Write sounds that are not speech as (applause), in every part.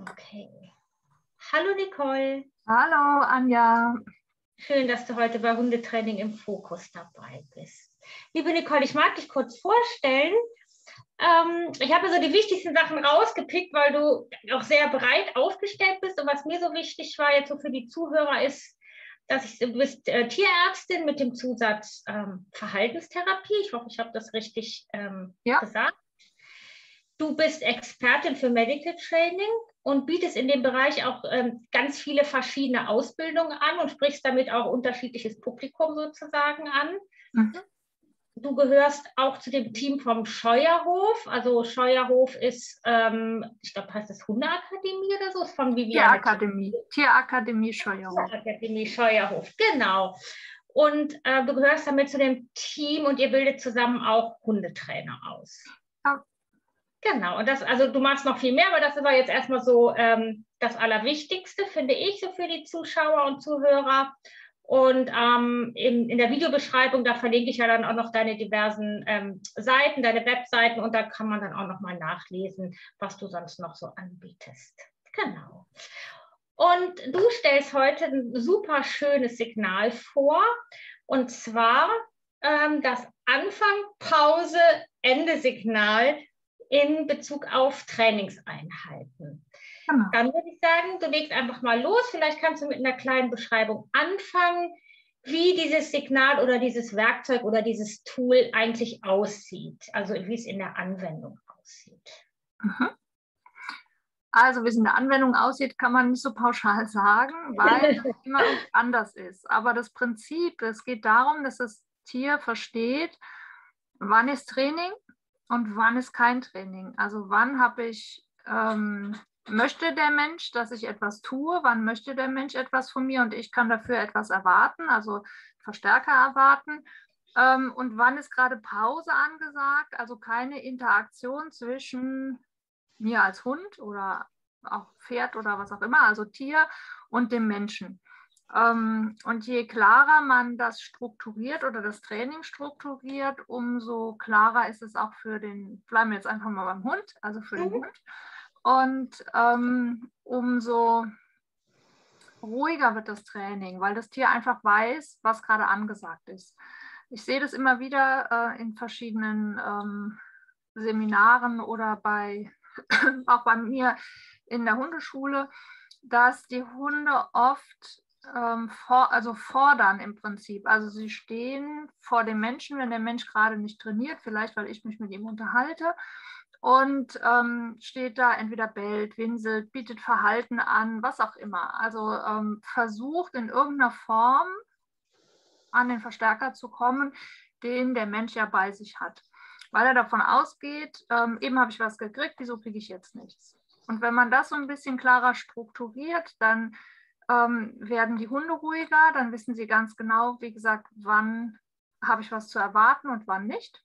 Okay. Hallo Nicole. Hallo Anja. Schön, dass du heute bei Hundetraining im Fokus dabei bist. Liebe Nicole, ich mag dich kurz vorstellen. Ähm, ich habe so die wichtigsten Sachen rausgepickt, weil du auch sehr breit aufgestellt bist. Und was mir so wichtig war jetzt so für die Zuhörer ist, dass ich, du bist äh, Tierärztin mit dem Zusatz ähm, Verhaltenstherapie. Ich hoffe, ich habe das richtig ähm, ja. gesagt. Du bist Expertin für Medical Training und bietest in dem Bereich auch ähm, ganz viele verschiedene Ausbildungen an und sprichst damit auch unterschiedliches Publikum sozusagen an. Mhm. Du gehörst auch zu dem Team vom Scheuerhof. Also Scheuerhof ist, ähm, ich glaube, heißt das Hundeakademie oder so? Ist von Viviane. Tierakademie. Tierakademie Scheuerhof. Tierakademie Scheuerhof, genau. Und äh, du gehörst damit zu dem Team und ihr bildet zusammen auch Hundetrainer aus. Genau, und das, also du machst noch viel mehr, aber das war jetzt erstmal so ähm, das Allerwichtigste, finde ich, so für die Zuschauer und Zuhörer. Und ähm, in, in der Videobeschreibung, da verlinke ich ja dann auch noch deine diversen ähm, Seiten, deine Webseiten und da kann man dann auch noch mal nachlesen, was du sonst noch so anbietest. Genau. Und du stellst heute ein super schönes Signal vor und zwar ähm, das Anfang, Pause, Ende Signal in Bezug auf Trainingseinheiten. Genau. Dann würde ich sagen, du legst einfach mal los. Vielleicht kannst du mit einer kleinen Beschreibung anfangen, wie dieses Signal oder dieses Werkzeug oder dieses Tool eigentlich aussieht. Also wie es in der Anwendung aussieht. Mhm. Also wie es in der Anwendung aussieht, kann man nicht so pauschal sagen, (laughs) weil es immer anders ist. Aber das Prinzip, es geht darum, dass das Tier versteht, wann ist Training und wann ist kein Training. Also wann habe ich, ähm, möchte der Mensch, dass ich etwas tue, wann möchte der Mensch etwas von mir und ich kann dafür etwas erwarten, also Verstärker erwarten. Ähm, und wann ist gerade Pause angesagt, also keine Interaktion zwischen mir als Hund oder auch Pferd oder was auch immer, also Tier und dem Menschen. Ähm, und je klarer man das strukturiert oder das Training strukturiert, umso klarer ist es auch für den, bleiben wir jetzt einfach mal beim Hund, also für den mhm. Hund. Und ähm, umso ruhiger wird das Training, weil das Tier einfach weiß, was gerade angesagt ist. Ich sehe das immer wieder äh, in verschiedenen ähm, Seminaren oder bei, (laughs) auch bei mir in der Hundeschule, dass die Hunde oft ähm, for, also fordern im Prinzip. Also sie stehen vor dem Menschen, wenn der Mensch gerade nicht trainiert, vielleicht weil ich mich mit ihm unterhalte. Und ähm, steht da entweder bellt, winselt, bietet Verhalten an, was auch immer. Also ähm, versucht in irgendeiner Form an den Verstärker zu kommen, den der Mensch ja bei sich hat. Weil er davon ausgeht, ähm, eben habe ich was gekriegt, wieso kriege ich jetzt nichts? Und wenn man das so ein bisschen klarer strukturiert, dann ähm, werden die Hunde ruhiger, dann wissen sie ganz genau, wie gesagt, wann habe ich was zu erwarten und wann nicht.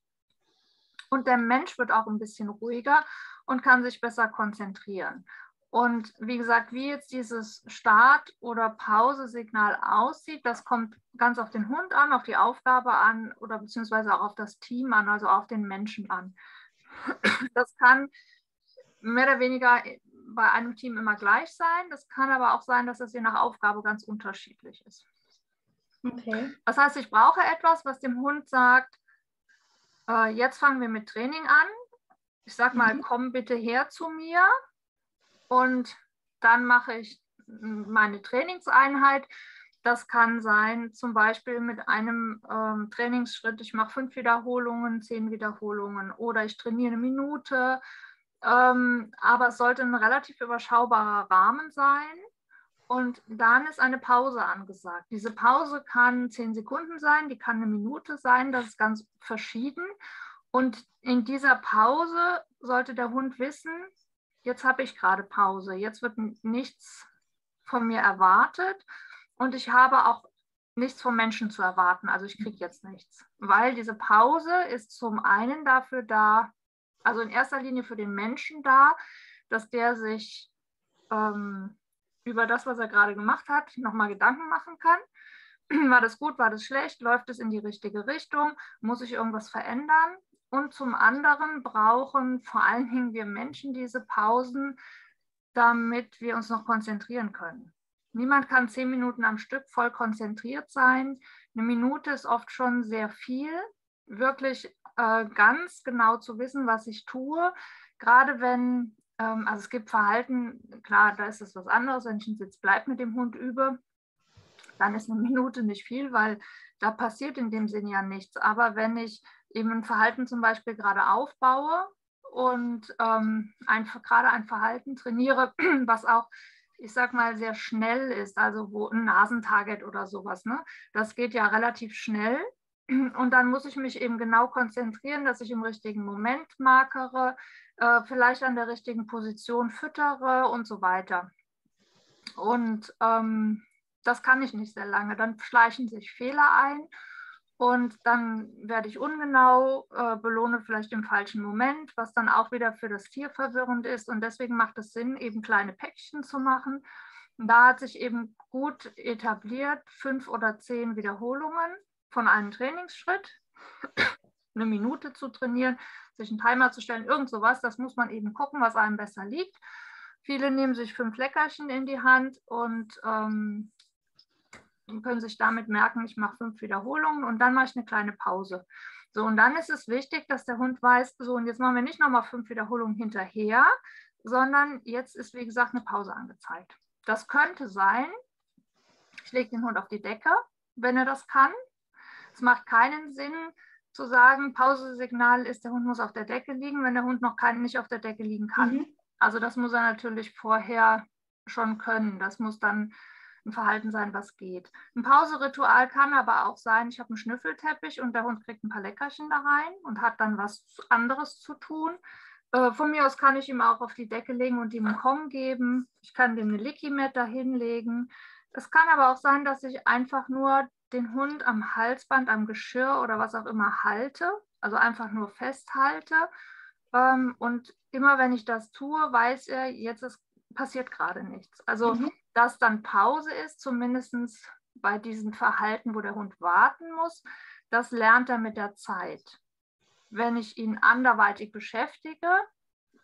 Und der Mensch wird auch ein bisschen ruhiger und kann sich besser konzentrieren. Und wie gesagt, wie jetzt dieses Start- oder Pause-Signal aussieht, das kommt ganz auf den Hund an, auf die Aufgabe an oder beziehungsweise auch auf das Team an, also auf den Menschen an. Das kann mehr oder weniger bei einem Team immer gleich sein. Das kann aber auch sein, dass es je nach Aufgabe ganz unterschiedlich ist. Okay. Das heißt, ich brauche etwas, was dem Hund sagt, äh, jetzt fangen wir mit Training an. Ich sage mal, mhm. komm bitte her zu mir und dann mache ich meine Trainingseinheit. Das kann sein, zum Beispiel mit einem ähm, Trainingsschritt, ich mache fünf Wiederholungen, zehn Wiederholungen oder ich trainiere eine Minute ähm, aber es sollte ein relativ überschaubarer Rahmen sein. Und dann ist eine Pause angesagt. Diese Pause kann zehn Sekunden sein, die kann eine Minute sein, das ist ganz verschieden. Und in dieser Pause sollte der Hund wissen, jetzt habe ich gerade Pause, jetzt wird nichts von mir erwartet und ich habe auch nichts vom Menschen zu erwarten. Also ich kriege jetzt nichts, weil diese Pause ist zum einen dafür da, also in erster Linie für den Menschen da, dass der sich ähm, über das, was er gerade gemacht hat, nochmal Gedanken machen kann. (clears throat) War das gut, war das schlecht, läuft es in die richtige Richtung, muss ich irgendwas verändern? Und zum anderen brauchen vor allen Dingen wir Menschen diese Pausen, damit wir uns noch konzentrieren können. Niemand kann zehn Minuten am Stück voll konzentriert sein. Eine Minute ist oft schon sehr viel. Wirklich äh, ganz genau zu wissen, was ich tue. Gerade wenn, ähm, also es gibt Verhalten, klar, da ist es was anderes, wenn ich einen Sitz bleib mit dem Hund übe, dann ist eine (laughs) Minute nicht viel, weil da passiert in dem Sinn ja nichts. Aber wenn ich eben ein Verhalten zum Beispiel gerade aufbaue und ähm, ein, gerade ein Verhalten trainiere, (clears throat) was auch, ich sag mal, sehr schnell ist, also wo ein Nasentarget oder sowas, ne? das geht ja relativ schnell. Und dann muss ich mich eben genau konzentrieren, dass ich im richtigen Moment markere, äh, vielleicht an der richtigen Position füttere und so weiter. Und ähm, das kann ich nicht sehr lange. Dann schleichen sich Fehler ein und dann werde ich ungenau, äh, belohne vielleicht im falschen Moment, was dann auch wieder für das Tier verwirrend ist. Und deswegen macht es Sinn, eben kleine Päckchen zu machen. Da hat sich eben gut etabliert, fünf oder zehn Wiederholungen von einem Trainingsschritt, (clears throat) eine Minute zu trainieren, sich einen Timer zu stellen, irgend sowas. Das muss man eben gucken, was einem besser liegt. Viele nehmen sich fünf Leckerchen in die Hand und ähm, können sich damit merken, ich mache fünf Wiederholungen und dann mache ich eine kleine Pause. So, und dann ist es wichtig, dass der Hund weiß, so, und jetzt machen wir nicht nochmal fünf Wiederholungen hinterher, sondern jetzt ist, wie gesagt, eine Pause angezeigt. Das könnte sein, ich lege den Hund auf die Decke, wenn er das kann. Es macht keinen Sinn zu sagen, Pausesignal ist, der Hund muss auf der Decke liegen, wenn der Hund noch kein, nicht auf der Decke liegen kann. Mhm. Also das muss er natürlich vorher schon können. Das muss dann ein Verhalten sein, was geht. Ein Pauseritual kann aber auch sein, ich habe einen Schnüffelteppich und der Hund kriegt ein paar Leckerchen da rein und hat dann was anderes zu tun. Äh, von mir aus kann ich ihm auch auf die Decke legen und ihm einen Kong geben. Ich kann dem eine Licky-Mat da hinlegen. Es kann aber auch sein, dass ich einfach nur den Hund am Halsband, am Geschirr oder was auch immer halte, also einfach nur festhalte. Ähm, und immer wenn ich das tue, weiß er, jetzt ist, passiert gerade nichts. Also mhm dass dann Pause ist, zumindest bei diesem Verhalten, wo der Hund warten muss, das lernt er mit der Zeit. Wenn ich ihn anderweitig beschäftige,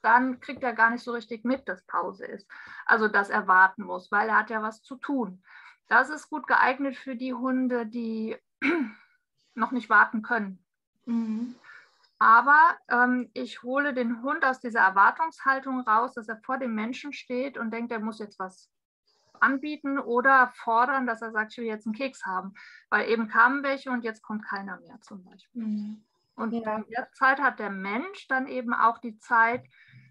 dann kriegt er gar nicht so richtig mit, dass Pause ist. Also, dass er warten muss, weil er hat ja was zu tun. Das ist gut geeignet für die Hunde, die (clears throat) noch nicht warten können. Mhm. Aber ähm, ich hole den Hund aus dieser Erwartungshaltung raus, dass er vor dem Menschen steht und denkt, er muss jetzt was anbieten oder fordern, dass er sagt, ich will jetzt einen Keks haben. Weil eben kamen welche und jetzt kommt keiner mehr zum Beispiel. Mhm. Und ja. in der Zeit hat der Mensch dann eben auch die Zeit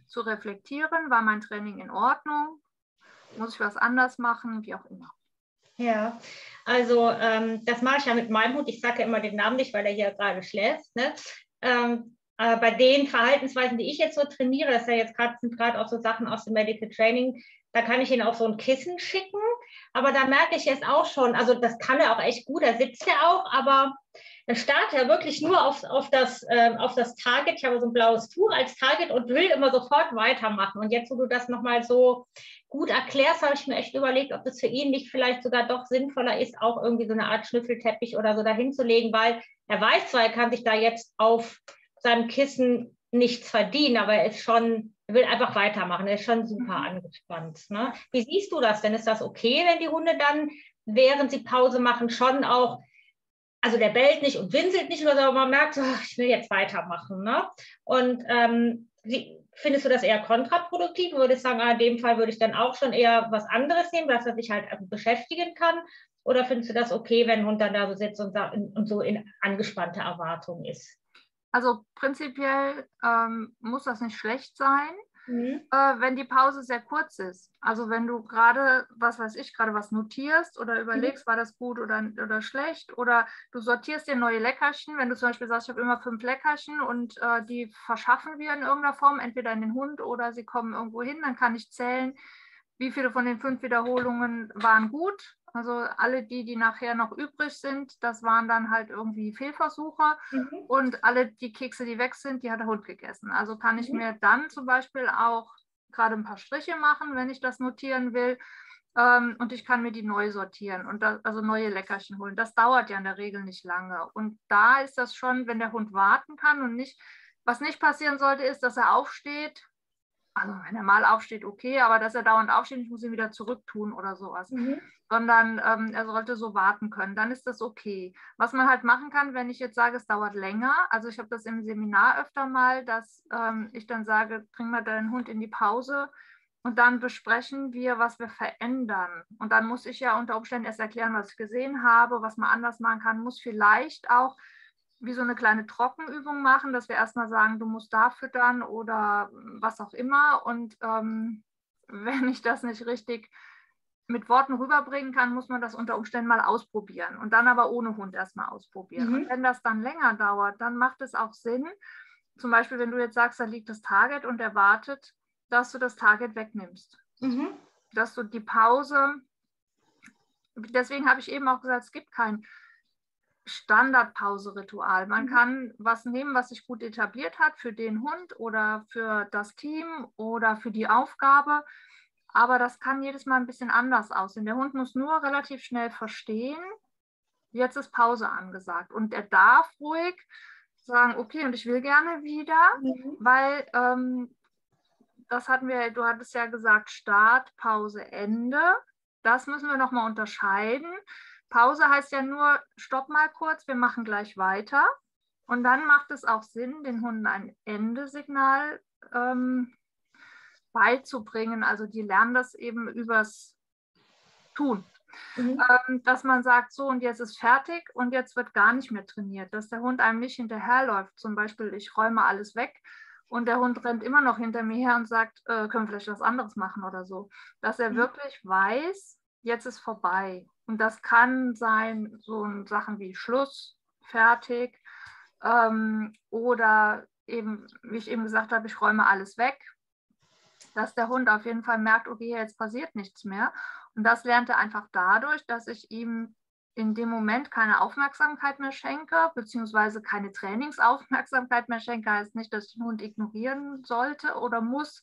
zu reflektieren, war mein Training in Ordnung, muss ich was anders machen, wie auch immer. Ja, also ähm, das mache ich ja mit meinem Hund. Ich sage ja immer den Namen nicht, weil er hier gerade schläft. Ne? Ähm, äh, bei den Verhaltensweisen, die ich jetzt so trainiere, das ja jetzt gerade sind gerade auch so Sachen aus dem Medical Training, da kann ich ihn auf so ein Kissen schicken. Aber da merke ich jetzt auch schon, also das kann er auch echt gut, da sitzt er auch, aber dann starrt er wirklich nur auf, auf, das, äh, auf das Target. Ich habe so ein blaues Tuch als Target und will immer sofort weitermachen. Und jetzt, wo du das nochmal so gut erklärst, habe ich mir echt überlegt, ob das für ihn nicht vielleicht sogar doch sinnvoller ist, auch irgendwie so eine Art Schnüffelteppich oder so dahin zu legen, weil er weiß zwar, er kann sich da jetzt auf seinem Kissen nichts verdienen, aber er ist schon, er will einfach weitermachen, er ist schon super mhm. angespannt. Ne? Wie siehst du das denn? Ist das okay, wenn die Hunde dann, während sie Pause machen, schon auch, also der bellt nicht und winselt nicht, aber man merkt, so, ach, ich will jetzt weitermachen. Ne? Und ähm, wie, findest du das eher kontraproduktiv? Würde ich sagen, ah, in dem Fall würde ich dann auch schon eher was anderes nehmen, was er sich halt beschäftigen kann? Oder findest du das okay, wenn ein Hund dann da so sitzt und, und so in angespannter Erwartung ist? Also prinzipiell ähm, muss das nicht schlecht sein, mhm. äh, wenn die Pause sehr kurz ist. Also wenn du gerade, was weiß ich, gerade was notierst oder überlegst, mhm. war das gut oder, oder schlecht oder du sortierst dir neue Leckerchen. Wenn du zum Beispiel sagst, ich habe immer fünf Leckerchen und äh, die verschaffen wir in irgendeiner Form, entweder in den Hund oder sie kommen irgendwo hin, dann kann ich zählen, wie viele von den fünf Wiederholungen waren gut also alle die, die nachher noch übrig sind, das waren dann halt irgendwie Fehlversuche. Mhm. Und alle die Kekse, die weg sind, die hat der Hund gegessen. Also kann ich mhm. mir dann zum Beispiel auch gerade ein paar Striche machen, wenn ich das notieren will. Ähm, und ich kann mir die neu sortieren und da, also neue Leckerchen holen. Das dauert ja in der Regel nicht lange. Und da ist das schon, wenn der Hund warten kann und nicht, was nicht passieren sollte, ist, dass er aufsteht, Also wenn er mal aufsteht, okay, aber dass er dauernd aufsteht, ich muss ihn wieder zurücktun oder sowas. Mhm. Sondern ähm, er sollte so warten können, dann ist das okay. Was man halt machen kann, wenn ich jetzt sage, es dauert länger, also ich habe das im Seminar öfter mal, dass ähm, ich dann sage, bring mal deinen Hund in die Pause und dann besprechen wir, was wir verändern. Und dann muss ich ja unter Umständen erst erklären, was ich gesehen habe, was man anders machen kann, muss vielleicht auch wie so eine kleine Trockenübung machen, dass wir erstmal sagen, du musst da füttern oder was auch immer. Und ähm, (laughs) wenn ich das nicht richtig mit Worten rüberbringen kann, muss man das unter Umständen mal ausprobieren und dann aber ohne Hund erstmal ausprobieren. Mhm. Und wenn das dann länger dauert, dann macht es auch Sinn, zum Beispiel, wenn du jetzt sagst, da liegt das Target und er wartet, dass du das Target wegnimmst. Mhm. Dass du die Pause, deswegen habe ich eben auch gesagt, es gibt kein Standardpause-Ritual. Man mhm. kann was nehmen, was sich gut etabliert hat für den Hund oder für das Team oder für die Aufgabe. Aber das kann jedes Mal ein bisschen anders aussehen. Der Hund muss nur relativ schnell verstehen, jetzt ist Pause angesagt. Und er darf ruhig sagen, okay, und ich will gerne wieder, mhm. weil ähm, das hatten wir, du hattest ja gesagt, Start, Pause, Ende. Das müssen wir nochmal unterscheiden. Pause heißt ja nur, stopp mal kurz, wir machen gleich weiter. Und dann macht es auch Sinn, den Hunden ein Endesignal ähm, beizubringen. Also die lernen das eben übers Tun. Mhm. Ähm, dass man sagt, so und jetzt ist fertig und jetzt wird gar nicht mehr trainiert, dass der Hund einem nicht hinterherläuft. Zum Beispiel, ich räume alles weg und der Hund rennt immer noch hinter mir her und sagt, äh, können wir vielleicht was anderes machen oder so. Dass er mhm. wirklich weiß, jetzt ist vorbei. Und das kann sein, so Sachen wie Schluss, fertig ähm, oder eben, wie ich eben gesagt habe, ich räume alles weg, dass der Hund auf jeden Fall merkt, okay, jetzt passiert nichts mehr. Und das lernt er einfach dadurch, dass ich ihm in dem Moment keine Aufmerksamkeit mehr schenke, beziehungsweise keine Trainingsaufmerksamkeit mehr schenke, heißt nicht, dass ich den Hund ignorieren sollte oder muss,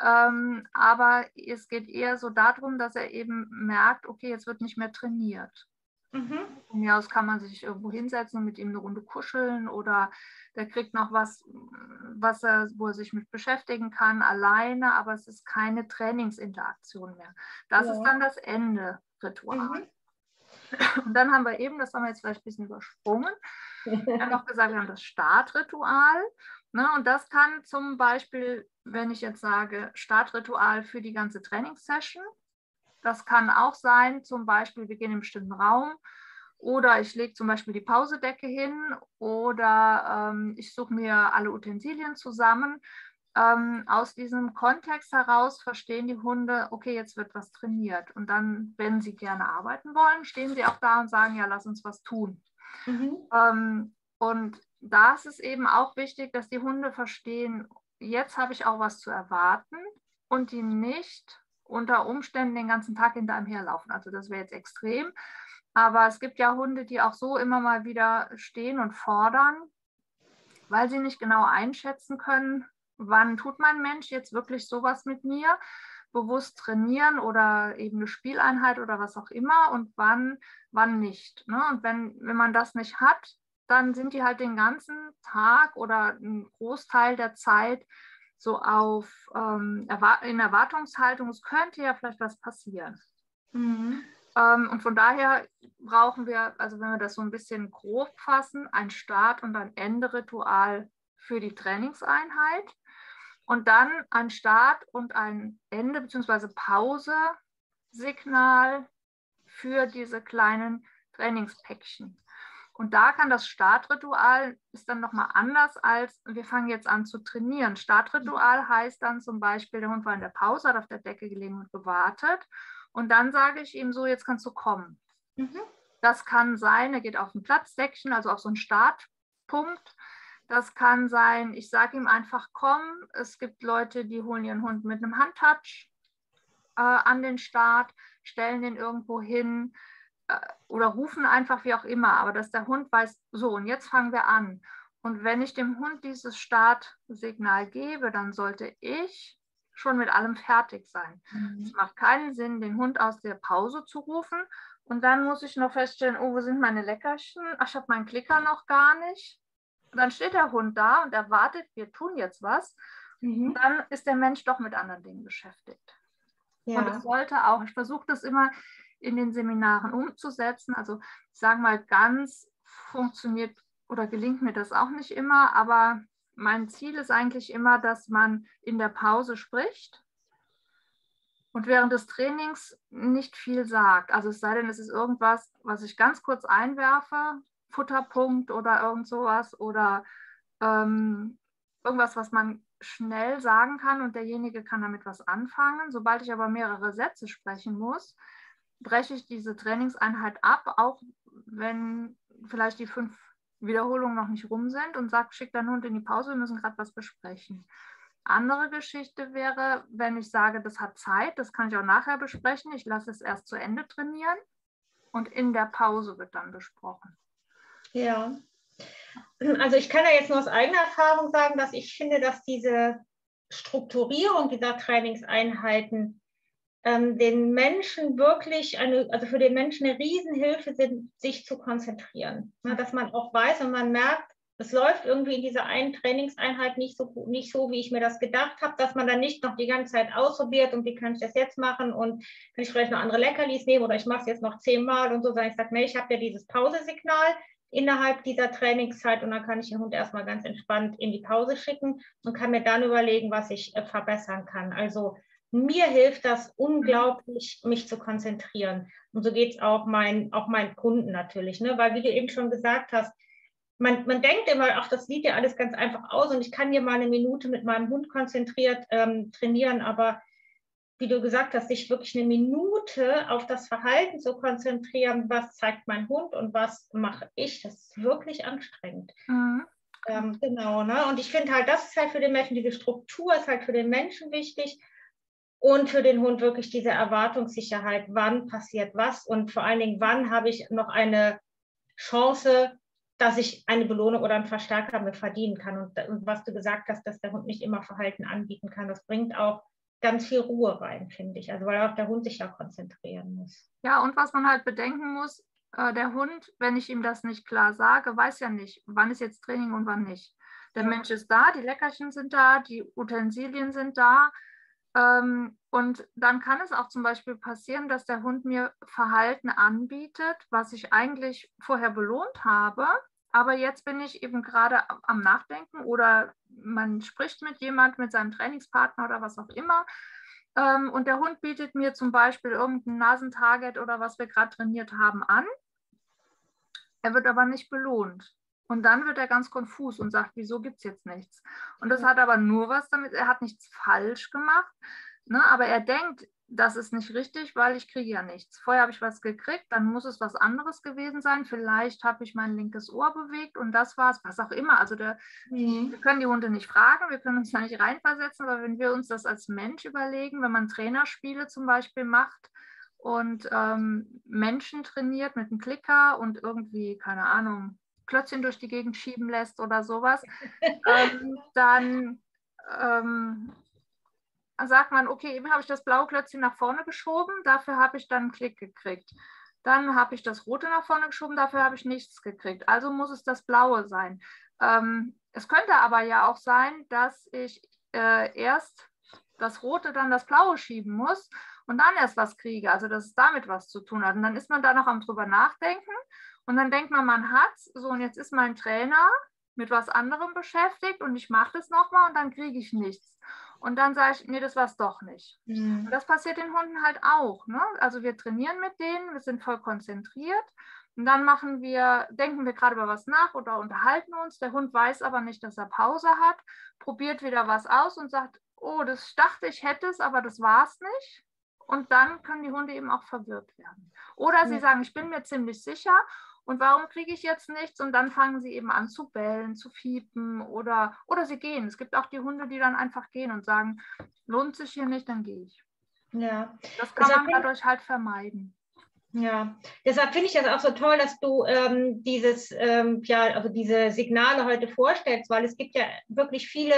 ähm, aber es geht eher so darum, dass er eben merkt, okay, jetzt wird nicht mehr trainiert. Mhm. Von mir aus kann man sich irgendwo hinsetzen und mit ihm eine Runde kuscheln oder der kriegt noch was, was er, wo er sich mit beschäftigen kann, alleine, aber es ist keine Trainingsinteraktion mehr. Das ja. ist dann das Ende-Ritual. Mhm. (clears throat) Und dann haben wir eben, das haben wir jetzt vielleicht ein bisschen übersprungen, wir haben noch (laughs) gesagt, wir haben das Startritual. Ne, und das kann zum Beispiel, wenn ich jetzt sage, Startritual für die ganze Trainingssession, das kann auch sein, zum Beispiel, wir gehen in einen bestimmten Raum oder ich lege zum Beispiel die Pausedecke hin oder ähm, ich suche mir alle Utensilien zusammen. Ähm, aus diesem Kontext heraus verstehen die Hunde, okay, jetzt wird was trainiert. Und dann, wenn sie gerne arbeiten wollen, stehen sie auch da und sagen, ja, lass uns was tun. Mhm. Ähm, und da ist es eben auch wichtig, dass die Hunde verstehen, jetzt habe ich auch was zu erwarten und die nicht unter Umständen den ganzen Tag hinter einem herlaufen. Also das wäre jetzt extrem. Aber es gibt ja Hunde, die auch so immer mal wieder stehen und fordern, weil sie nicht genau einschätzen können, wann tut mein Mensch jetzt wirklich sowas mit mir, bewusst trainieren oder eben eine Spieleinheit oder was auch immer und wann, wann nicht. Ne? Und wenn, wenn man das nicht hat, dann sind die halt den ganzen Tag oder einen Großteil der Zeit so auf ähm, in Erwartungshaltung, es könnte ja vielleicht was passieren. Mhm. Ähm, und von daher brauchen wir, also wenn wir das so ein bisschen grob fassen, ein Start- und ein Ende-Ritual für die Trainingseinheit und dann ein Start und ein Ende bzw. Pause-Signal für diese kleinen Trainingspäckchen. Und da kann das Startritual ist dann nochmal anders als wir fangen jetzt an zu trainieren. Startritual heißt dann zum Beispiel, der Hund war in der Pause, hat auf der Decke gelegen und gewartet. Und dann sage ich ihm so, jetzt kannst du kommen. Mhm. Das kann sein, er geht auf ein Platzdeckchen, also auf so einen Startpunkt. Das kann sein, ich sage ihm einfach, komm. Es gibt Leute, die holen ihren Hund mit einem Handtouch äh, an den Start, stellen den irgendwo hin oder rufen einfach wie auch immer, aber dass der Hund weiß, so und jetzt fangen wir an. Und wenn ich dem Hund dieses Startsignal gebe, dann sollte ich schon mit allem fertig sein. Mhm. Es macht keinen Sinn, den Hund aus der Pause zu rufen und dann muss ich noch feststellen, oh, wo sind meine Leckerchen? Ach, ich habe meinen Klicker noch gar nicht. Und dann steht der Hund da und erwartet, wir tun jetzt was. Mhm. Dann ist der Mensch doch mit anderen Dingen beschäftigt. Ja. Und es sollte auch, ich versuche das immer in den Seminaren umzusetzen. Also ich sage mal, ganz funktioniert oder gelingt mir das auch nicht immer, aber mein Ziel ist eigentlich immer, dass man in der Pause spricht und während des Trainings nicht viel sagt. Also es sei denn, es ist irgendwas, was ich ganz kurz einwerfe, Futterpunkt oder irgend sowas oder ähm, irgendwas, was man schnell sagen kann und derjenige kann damit was anfangen. Sobald ich aber mehrere Sätze sprechen muss, breche ich diese Trainingseinheit ab, auch wenn vielleicht die fünf Wiederholungen noch nicht rum sind und sage, schick deinen Hund in die Pause, wir müssen gerade was besprechen. Andere Geschichte wäre, wenn ich sage, das hat Zeit, das kann ich auch nachher besprechen, ich lasse es erst zu Ende trainieren und in der Pause wird dann besprochen. Ja, also ich kann ja jetzt nur aus eigener Erfahrung sagen, dass ich finde, dass diese Strukturierung dieser Trainingseinheiten ähm, den Menschen wirklich eine, also für den Menschen eine Riesenhilfe sind, sich zu konzentrieren. Ja, dass man auch weiß und man merkt, es läuft irgendwie in dieser einen Trainingseinheit nicht so, nicht so, wie ich mir das gedacht habe, dass man dann nicht noch die ganze Zeit ausprobiert und wie kann ich das jetzt machen und kann ich vielleicht noch andere Leckerlis nehmen oder ich mache es jetzt noch zehnmal und so, sondern ich sage, nee, ich habe ja dieses Pausesignal, innerhalb dieser Trainingszeit und dann kann ich den Hund erstmal ganz entspannt in die Pause schicken und kann mir dann überlegen, was ich äh, verbessern kann. Also mir hilft das unglaublich, mich zu konzentrieren. Und so geht es auch, mein, auch meinen Kunden natürlich, ne? weil wie du eben schon gesagt hast, man, man denkt immer, ach, das sieht ja alles ganz einfach aus und ich kann hier mal eine Minute mit meinem Hund konzentriert ähm, trainieren, aber wie du gesagt hast, sich wirklich eine Minute auf das Verhalten zu konzentrieren, was zeigt mein Hund und was mache ich, das ist wirklich anstrengend. Mhm. Ähm, genau, ne? Und ich finde halt, das ist halt für den Menschen, diese Struktur ist halt für den Menschen wichtig und für den Hund wirklich diese Erwartungssicherheit, wann passiert was und vor allen Dingen, wann habe ich noch eine Chance, dass ich eine Belohnung oder einen Verstärker mir verdienen kann. Und, und was du gesagt hast, dass der Hund nicht immer Verhalten anbieten kann, das bringt auch ganz viel Ruhe rein, finde ich. Also weil auch der Hund sich ja konzentrieren muss. Ja, und was man halt bedenken muss, äh, der Hund, wenn ich ihm das nicht klar sage, weiß ja nicht, wann ist jetzt Training und wann nicht. Der. Mensch ist da, die Leckerchen sind da, die Utensilien sind da. Ähm, und dann kann es auch zum Beispiel passieren, dass der Hund mir Verhalten anbietet, was ich eigentlich vorher belohnt habe, aber jetzt bin ich eben gerade am Nachdenken oder man spricht mit jemand, mit seinem Trainingspartner oder was auch immer. Ähm, und der Hund bietet mir zum Beispiel irgendein Nasentarget oder was wir gerade trainiert haben an. Er wird aber nicht belohnt. Und dann wird er ganz konfus und sagt, wieso gibt es jetzt nichts? Und das hat aber nur was damit, er hat nichts falsch gemacht, ne? aber er denkt, das ist nicht richtig, weil ich kriege ja nichts. Vorher habe ich was gekriegt, dann muss es was anderes gewesen sein. Vielleicht habe ich mein linkes Ohr bewegt und das war es, was auch immer. Also der, mhm. wir können die Hunde nicht fragen, wir können uns da nicht reinversetzen, aber wenn wir uns das als Mensch überlegen, wenn man Trainerspiele zum Beispiel macht und ähm, Menschen trainiert mit einem Klicker und irgendwie, keine Ahnung, Klötzchen durch die Gegend schieben lässt oder sowas, (laughs) ähm, dann ähm, sagt man, okay, eben habe ich das blaue Klötzchen nach vorne geschoben, dafür habe ich dann einen Klick gekriegt. Dann habe ich das rote nach vorne geschoben, dafür habe ich nichts gekriegt. Also muss es das blaue sein. Ähm, es könnte aber ja auch sein, dass ich äh, erst das rote, dann das blaue schieben muss und dann erst was kriege. Also dass es damit was zu tun hat. Und dann ist man da noch am drüber nachdenken und dann denkt man, man hat so und jetzt ist mein Trainer mit was anderem beschäftigt und ich mache das nochmal und dann kriege ich nichts. Und dann sage ich, nee, das war es doch nicht. Mhm. Und das passiert den Hunden halt auch. Ne? Also wir trainieren mit denen, wir sind voll konzentriert. Und dann machen wir, denken wir gerade über was nach oder unterhalten uns. Der Hund weiß aber nicht, dass er Pause hat, probiert wieder was aus und sagt, oh, das dachte ich hätte es, aber das war es nicht. Und dann können die Hunde eben auch verwirrt werden. Oder sie sagen, ich bin mir ziemlich sicher und warum kriege ich jetzt nichts? Und dann fangen sie eben an zu bellen, zu fiepen oder, oder sie gehen. Es gibt auch die Hunde, die dann einfach gehen und sagen, lohnt sich hier nicht, dann gehe ich. Ja. Das kann deshalb man dadurch halt vermeiden. Ja, deshalb finde ich das auch so toll, dass du ähm, dieses, ähm, ja, also diese Signale heute vorstellst, weil es gibt ja wirklich viele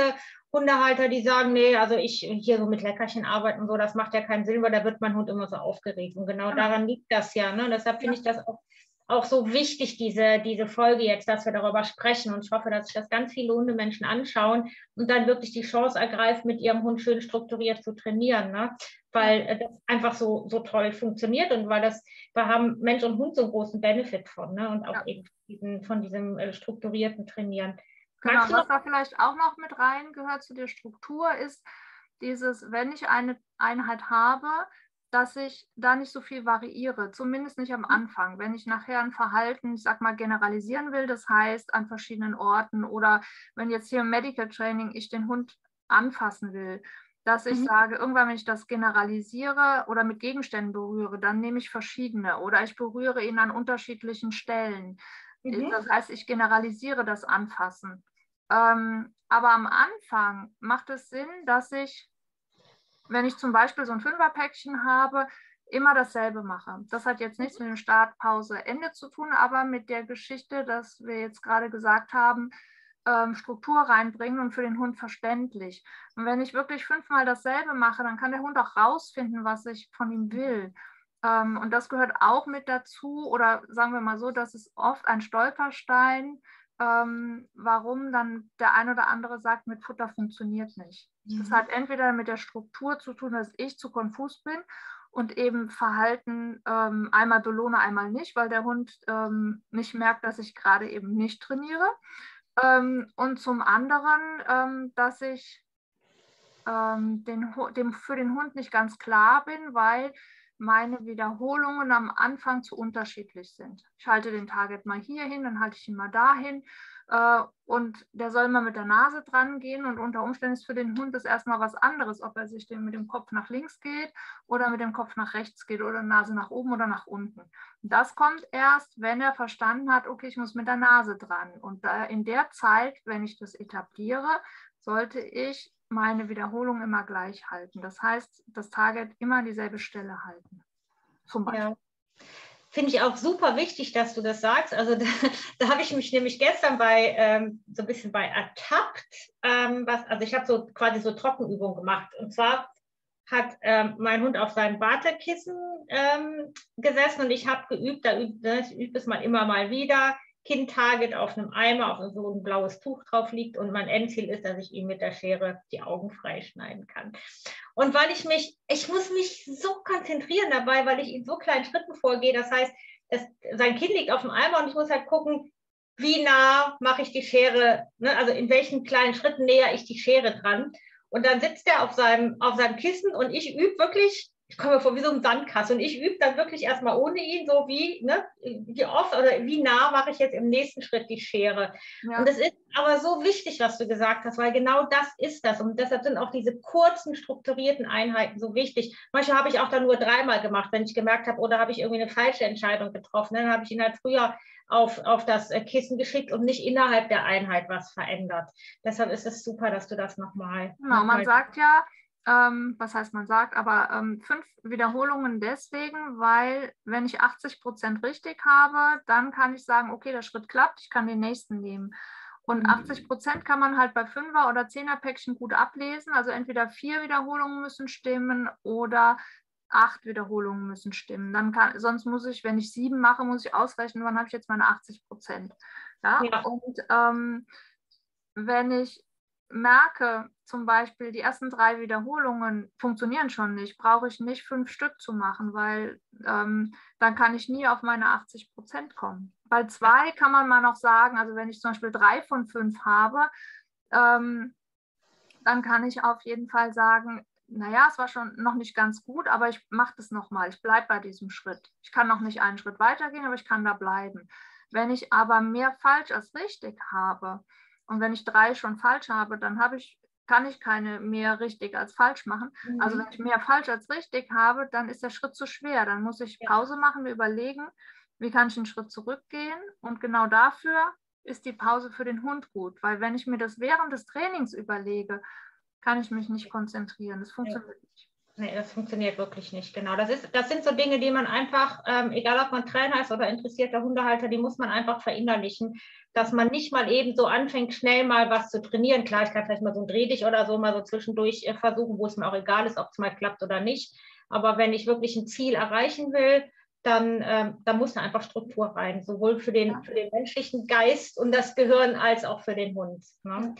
Hundehalter, die sagen, nee, also ich hier so mit Leckerchen arbeiten und so, das macht ja keinen Sinn, weil da wird mein Hund immer so aufgeregt. Und genau ja. daran liegt das ja. Ne? Deshalb finde ja. ich das auch auch so wichtig, diese, diese Folge jetzt, dass wir darüber sprechen. Und ich hoffe, dass sich das ganz viele Hundemenschen anschauen und dann wirklich die Chance ergreifen, mit ihrem Hund schön strukturiert zu trainieren. Ne? Weil äh, das einfach so, so toll funktioniert und weil das, da haben Mensch und Hund so einen großen Benefit von. Ne? Und auch ja. eben diesen, von diesem äh, strukturierten Trainieren. Genau, was da vielleicht auch noch mit rein gehört zu der Struktur ist, dieses, wenn ich eine Einheit habe, dass ich da nicht so viel variiere, zumindest nicht am mhm. Anfang. Wenn ich nachher ein Verhalten, ich sag mal, generalisieren will, das heißt an verschiedenen Orten oder wenn jetzt hier im Medical Training ich den Hund anfassen will, dass ich mhm. sage, irgendwann, wenn ich das generalisiere oder mit Gegenständen berühre, dann nehme ich verschiedene oder ich berühre ihn an unterschiedlichen Stellen. Mhm. Das heißt, ich generalisiere das Anfassen. Ähm, aber am Anfang macht es Sinn, dass ich wenn ich zum Beispiel so ein Fünferpäckchen habe, immer dasselbe mache. Das hat jetzt nichts mit dem Startpause Ende zu tun, aber mit der Geschichte, dass wir jetzt gerade gesagt haben, ähm, Struktur reinbringen und für den Hund verständlich. Und wenn ich wirklich fünfmal dasselbe mache, dann kann der Hund auch rausfinden, was ich von ihm will. Ähm, und das gehört auch mit dazu, oder sagen wir mal so, dass es oft ein Stolperstein ähm, warum dann der ein oder andere sagt, mit Futter funktioniert nicht. Mhm. Das hat entweder mit der Struktur zu tun, dass ich zu konfus bin und eben Verhalten ähm, einmal belohne, einmal nicht, weil der Hund ähm, nicht merkt, dass ich gerade eben nicht trainiere. Ähm, und zum anderen, ähm, dass ich ähm, den, dem, für den Hund nicht ganz klar bin, weil meine Wiederholungen am Anfang zu unterschiedlich sind. Ich halte den Target mal hier hin, dann halte ich ihn mal dahin äh, und der soll mal mit der Nase dran gehen und unter Umständen ist für den Hund das erstmal was anderes, ob er sich mit dem Kopf nach links geht oder mit dem Kopf nach rechts geht oder Nase nach oben oder nach unten. Das kommt erst, wenn er verstanden hat, okay, ich muss mit der Nase dran. Und in der Zeit, wenn ich das etabliere, sollte ich meine Wiederholung immer gleich halten. Das heißt, das Target immer an dieselbe Stelle halten. Zum Beispiel. Ja. Finde ich auch super wichtig, dass du das sagst. Also (laughs) da, da habe ich mich nämlich gestern bei ähm, so ein bisschen bei ertappt. Ähm, was, also ich habe so quasi so Trockenübungen gemacht. Und zwar hat ähm, mein Hund auf seinem Wartekissen ähm, gesessen und ich habe geübt, da übt, ne, ich übe es mal immer mal wieder. Kind-Target auf einem Eimer, auf so ein blaues Tuch drauf liegt und mein Endziel ist, dass ich ihm mit der Schere die Augen freischneiden kann. Und weil ich mich, ich muss mich so konzentrieren dabei, weil ich in so kleinen Schritten vorgehe. Das heißt, das, sein Kind liegt auf dem Eimer und ich muss halt gucken, wie nah mache ich die Schere, ne? also in welchen kleinen Schritten näher ich die Schere dran. Und dann sitzt er auf seinem, auf seinem Kissen und ich übe wirklich ich komme mir vor wie so ein Sandkasten und ich übe dann wirklich erstmal ohne ihn, so wie, ne, wie oft oder wie nah mache ich jetzt im nächsten Schritt die Schere. Ja. Und es ist aber so wichtig, was du gesagt hast, weil genau das ist das. Und deshalb sind auch diese kurzen, strukturierten Einheiten so wichtig. Manchmal habe ich auch dann nur dreimal gemacht, wenn ich gemerkt habe, oder habe ich irgendwie eine falsche Entscheidung getroffen. Dann habe ich ihn halt früher auf, auf das äh, Kissen geschickt und nicht innerhalb der Einheit was verändert. Deshalb ist es super, dass du das nochmal. Genau, noch man sagt ja, ähm, was heißt man sagt, aber ähm, fünf Wiederholungen deswegen, weil wenn ich 80 Prozent richtig habe, dann kann ich sagen, okay, der Schritt klappt, ich kann den nächsten nehmen. Und 80 mhm. Prozent kann man halt bei Fünfer- oder Zehner-Päckchen gut ablesen. Also entweder vier Wiederholungen müssen stimmen oder acht Wiederholungen müssen stimmen. Dann kann, sonst muss ich, wenn ich sieben mache, muss ich ausrechnen, wann habe ich jetzt meine 80 Prozent. Ja? ja? Und ähm, wenn ich merke, zum Beispiel die ersten drei Wiederholungen funktionieren schon nicht, brauche ich nicht fünf Stück zu machen, weil ähm, dann kann ich nie auf meine 80 Prozent kommen. Bei zwei kann man mal noch sagen, also wenn ich zum Beispiel drei von fünf habe, ähm, dann kann ich auf jeden Fall sagen, naja, es war schon noch nicht ganz gut, aber ich mache das nochmal. Ich bleibe bei diesem Schritt. Ich kann noch nicht einen Schritt weitergehen, aber ich kann da bleiben. Wenn ich aber mehr falsch als richtig habe, und wenn ich drei schon falsch habe, dann habe ich, kann ich keine mehr richtig als falsch machen. Mhm. Also wenn ich mehr falsch als richtig habe, dann ist der Schritt zu schwer. Dann muss ich Pause machen, mir überlegen, wie kann ich einen Schritt zurückgehen. Und genau dafür ist die Pause für den Hund gut. Weil wenn ich mir das während des Trainings überlege, kann ich mich nicht konzentrieren. Das funktioniert ja. nicht. Nee, das funktioniert wirklich nicht, genau. Das, ist, das sind so Dinge, die man einfach, ähm, egal ob man Trainer ist oder interessierter Hundehalter, die muss man einfach verinnerlichen, dass man nicht mal eben so anfängt, schnell mal was zu trainieren. Klar, ich kann vielleicht mal so ein Dreh oder so mal so zwischendurch äh, versuchen, wo es mir auch egal ist, ob es mal klappt oder nicht. Aber wenn ich wirklich ein Ziel erreichen will, dann ähm, da muss da einfach Struktur rein, sowohl für den, für den menschlichen Geist und das Gehirn als auch für den Hund. Ne?